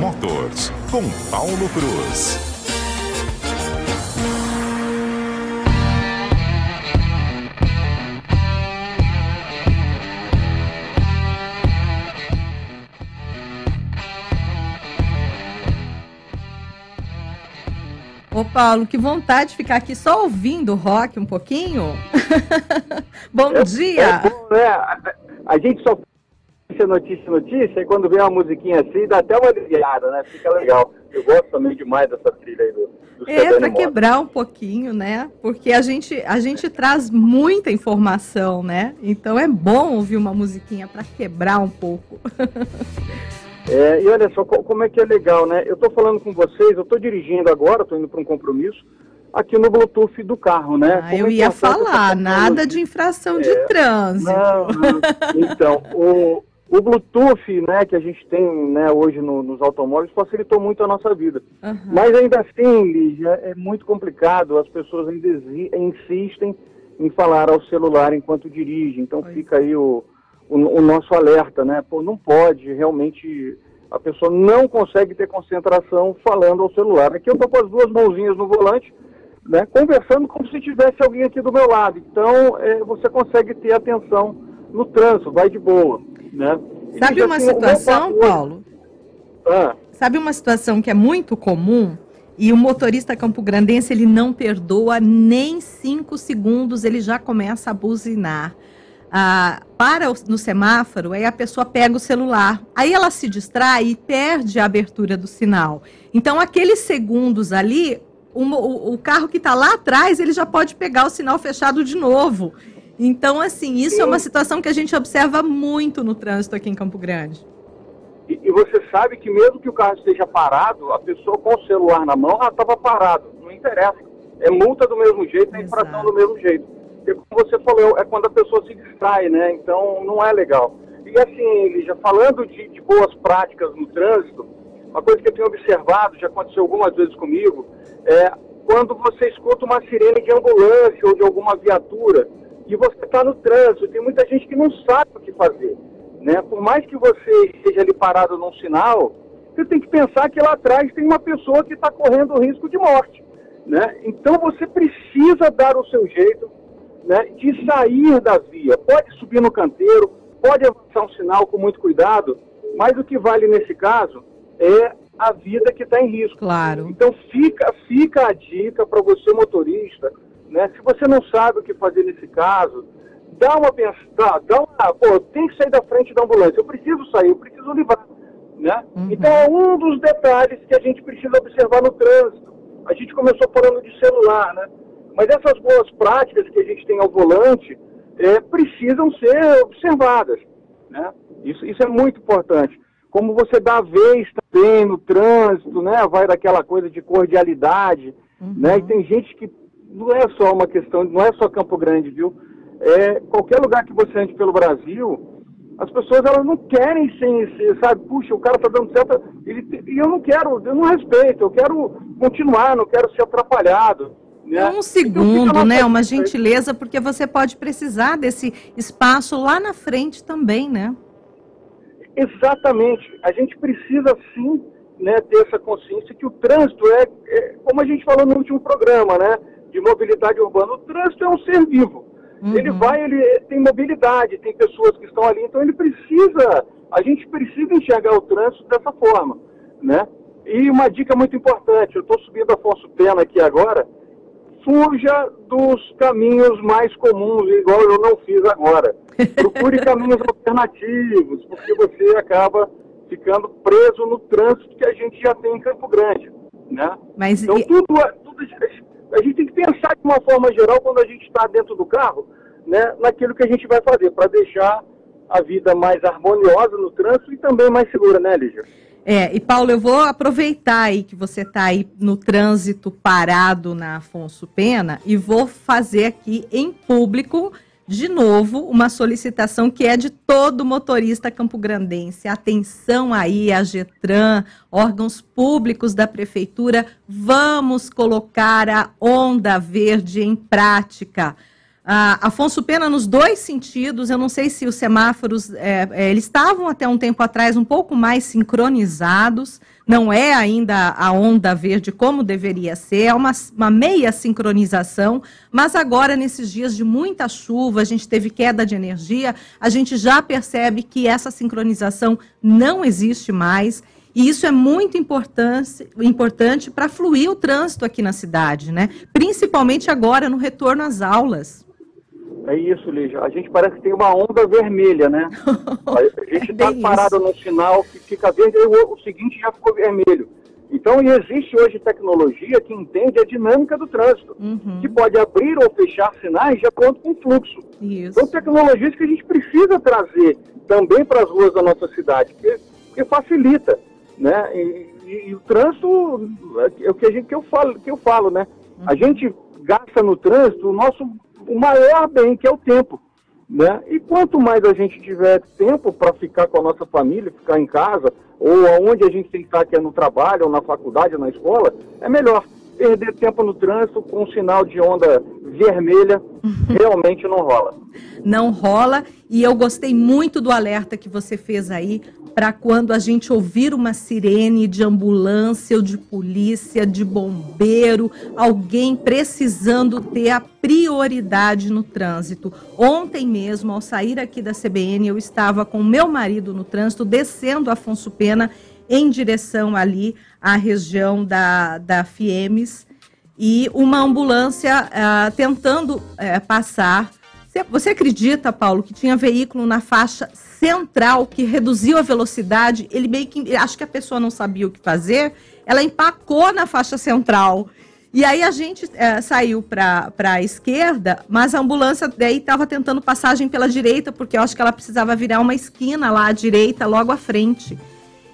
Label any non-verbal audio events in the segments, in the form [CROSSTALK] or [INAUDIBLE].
Motors, com Paulo Cruz. Ô Paulo, que vontade de ficar aqui só ouvindo rock um pouquinho. [LAUGHS] bom é, dia. É bom, né? A, a gente só notícia, notícia, notícia, e quando vem uma musiquinha assim, dá até uma aliviada, né? Fica legal. Eu gosto também demais dessa trilha aí do, do É, para quebrar um pouquinho, né? Porque a gente, a gente traz muita informação, né? Então é bom ouvir uma musiquinha para quebrar um pouco. [LAUGHS] É, e olha só como é que é legal, né? Eu estou falando com vocês, eu estou dirigindo agora, estou indo para um compromisso aqui no Bluetooth do carro, né? Ah, eu é ia falar, nada de infração é, de trânsito. Não, não. Então, o, o Bluetooth, né, que a gente tem né, hoje no, nos automóveis facilitou muito a nossa vida. Uhum. Mas ainda assim, Lígia, é muito complicado, as pessoas ainda insistem em falar ao celular enquanto dirigem. Então pois. fica aí o o, o nosso alerta, né? Pô, não pode realmente a pessoa não consegue ter concentração falando ao celular. Aqui eu estou com as duas mãozinhas no volante, né, conversando como se tivesse alguém aqui do meu lado. Então, é, você consegue ter atenção no trânsito, vai de boa. Né? Sabe uma assim, situação, Paulo? Ah. Sabe uma situação que é muito comum? E o motorista campograndense, ele não perdoa nem cinco segundos, ele já começa a buzinar ah, para o, no semáforo, aí a pessoa pega o celular. Aí ela se distrai e perde a abertura do sinal. Então, aqueles segundos ali, o, o, o carro que está lá atrás, ele já pode pegar o sinal fechado de novo. Então, assim, isso Sim. é uma situação que a gente observa muito no trânsito aqui em Campo Grande. E, e, você sabe que mesmo que o carro esteja parado, a pessoa com o celular na mão, ela estava parado. Não interessa. É multa do mesmo jeito, é infração do mesmo jeito. Porque, como você falou, é quando a pessoa se distrai, né? Então, não é legal. E assim, Lígia, falando de, de boas práticas no trânsito, uma coisa que eu tenho observado, já aconteceu algumas vezes comigo, é quando você escuta uma sirene de ambulância ou de alguma viatura e você está no trânsito, tem muita gente que não sabe o que fazer. Né? Por mais que você esteja ali parado num sinal, você tem que pensar que lá atrás tem uma pessoa que está correndo risco de morte. Né? Então você precisa dar o seu jeito, né, de sair da via. Pode subir no canteiro, pode avançar um sinal com muito cuidado, mas o que vale nesse caso é a vida que está em risco. Claro. Então fica, fica a dica para você motorista, né? Se você não sabe o que fazer nesse caso, dá uma pensada, dá uma, pô, tem que sair da frente da ambulância. Eu preciso sair, eu preciso livrar, né? Uhum. Então é um dos detalhes que a gente precisa observar no trânsito. A gente começou falando de celular, né? Mas essas boas práticas que a gente tem ao volante é, precisam ser observadas. Né? Isso, isso é muito importante. Como você dá a vez também no trânsito, né? vai daquela coisa de cordialidade. Uhum. Né? E tem gente que não é só uma questão, não é só Campo Grande, viu? É, qualquer lugar que você ande pelo Brasil, as pessoas elas não querem ser, sabe, puxa, o cara tá dando certo, ele, e eu não quero, eu não respeito, eu quero continuar, não quero ser atrapalhado. Né? Um segundo, né? Uma gentileza, porque você pode precisar desse espaço lá na frente também, né? Exatamente. A gente precisa sim né, ter essa consciência que o trânsito é, é, como a gente falou no último programa, né? De mobilidade urbana. O trânsito é um ser vivo. Uhum. Ele vai, ele tem mobilidade, tem pessoas que estão ali, então ele precisa, a gente precisa enxergar o trânsito dessa forma, né? E uma dica muito importante, eu estou subindo Afonso Pena aqui agora, fuja dos caminhos mais comuns, igual eu não fiz agora. [LAUGHS] Procure caminhos alternativos, porque você acaba ficando preso no trânsito que a gente já tem em Campo Grande. Né? Mas, então, e... tudo, tudo, a gente tem que pensar de uma forma geral, quando a gente está dentro do carro, né, naquilo que a gente vai fazer, para deixar a vida mais harmoniosa no trânsito e também mais segura, né, Lígia? É, e Paulo, eu vou aproveitar aí que você está aí no trânsito parado na Afonso Pena e vou fazer aqui em público de novo uma solicitação que é de todo motorista campograndense. Atenção aí, a Getran, órgãos públicos da prefeitura, vamos colocar a onda verde em prática. Ah, Afonso Pena, nos dois sentidos, eu não sei se os semáforos, é, é, eles estavam até um tempo atrás um pouco mais sincronizados, não é ainda a onda verde como deveria ser, é uma, uma meia sincronização, mas agora, nesses dias de muita chuva, a gente teve queda de energia, a gente já percebe que essa sincronização não existe mais. E isso é muito importante, importante para fluir o trânsito aqui na cidade, né? Principalmente agora no retorno às aulas. É isso, Lígia. A gente parece que tem uma onda vermelha, né? [LAUGHS] A gente está é parado no sinal que fica verde e o, o seguinte já ficou vermelho. Então, existe hoje tecnologia que entende a dinâmica do trânsito, uhum. que pode abrir ou fechar sinais de acordo com o fluxo. Isso. Então, tecnologias que a gente precisa trazer também para as ruas da nossa cidade, porque, porque facilita, né? E, e, e, o trânsito é o que, a gente, que, eu falo, que eu falo, né? Uhum. A gente gasta no trânsito o nosso o maior bem, que é o tempo. Né? E quanto mais a gente tiver tempo para ficar com a nossa família, ficar em casa, ou aonde a gente tem que estar, que é no trabalho, ou na faculdade, ou na escola, é melhor. Perder tempo no trânsito com um sinal de onda vermelha realmente não rola. Não rola. E eu gostei muito do alerta que você fez aí para quando a gente ouvir uma sirene de ambulância ou de polícia, de bombeiro, alguém precisando ter a prioridade no trânsito. Ontem mesmo, ao sair aqui da CBN, eu estava com meu marido no trânsito, descendo Afonso Pena em direção ali à região da, da Fiemes e uma ambulância uh, tentando uh, passar você acredita, Paulo, que tinha veículo na faixa central que reduziu a velocidade? Ele meio que. Acho que a pessoa não sabia o que fazer, ela empacou na faixa central. E aí a gente é, saiu para a esquerda, mas a ambulância daí estava tentando passagem pela direita, porque eu acho que ela precisava virar uma esquina lá à direita, logo à frente.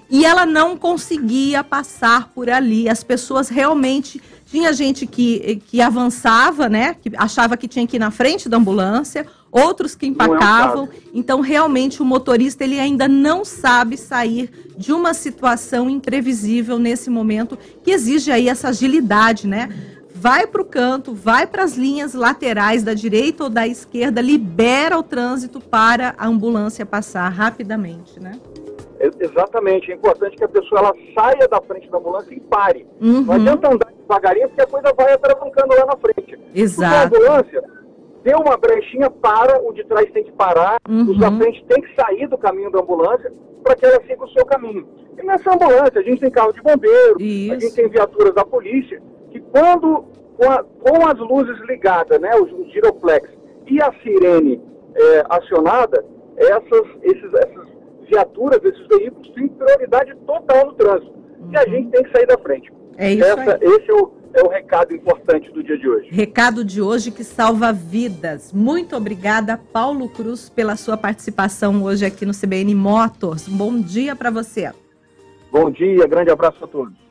E ela não conseguia passar por ali. As pessoas realmente tinha gente que, que avançava, né? Que achava que tinha que ir na frente da ambulância, outros que empacavam. É um então, realmente, o motorista ele ainda não sabe sair de uma situação imprevisível nesse momento, que exige aí essa agilidade, né? Vai para o canto, vai para as linhas laterais da direita ou da esquerda, libera o trânsito para a ambulância passar rapidamente, né? Exatamente, é importante que a pessoa ela saia da frente da ambulância e pare. Uhum. Não adianta andar devagarinho porque a coisa vai atravancando lá na frente. Exato. Porque a ambulância deu uma brechinha, para, o de trás tem que parar, uhum. os da frente tem que sair do caminho da ambulância para que ela siga o seu caminho. E nessa ambulância a gente tem carro de bombeiro, Isso. a gente tem viaturas da polícia, que quando, com, a, com as luzes ligadas, né, os, os giroflex e a sirene é, acionada, essas, esses, essas viaturas, esses veículos têm prioridade total no trânsito. Uhum. E a uhum. gente tem que sair da frente. É isso Essa, aí. Esse é o, é o recado importante do dia de hoje. Recado de hoje que salva vidas. Muito obrigada, Paulo Cruz, pela sua participação hoje aqui no CBN Motors. Bom dia para você. Bom dia, grande abraço a todos.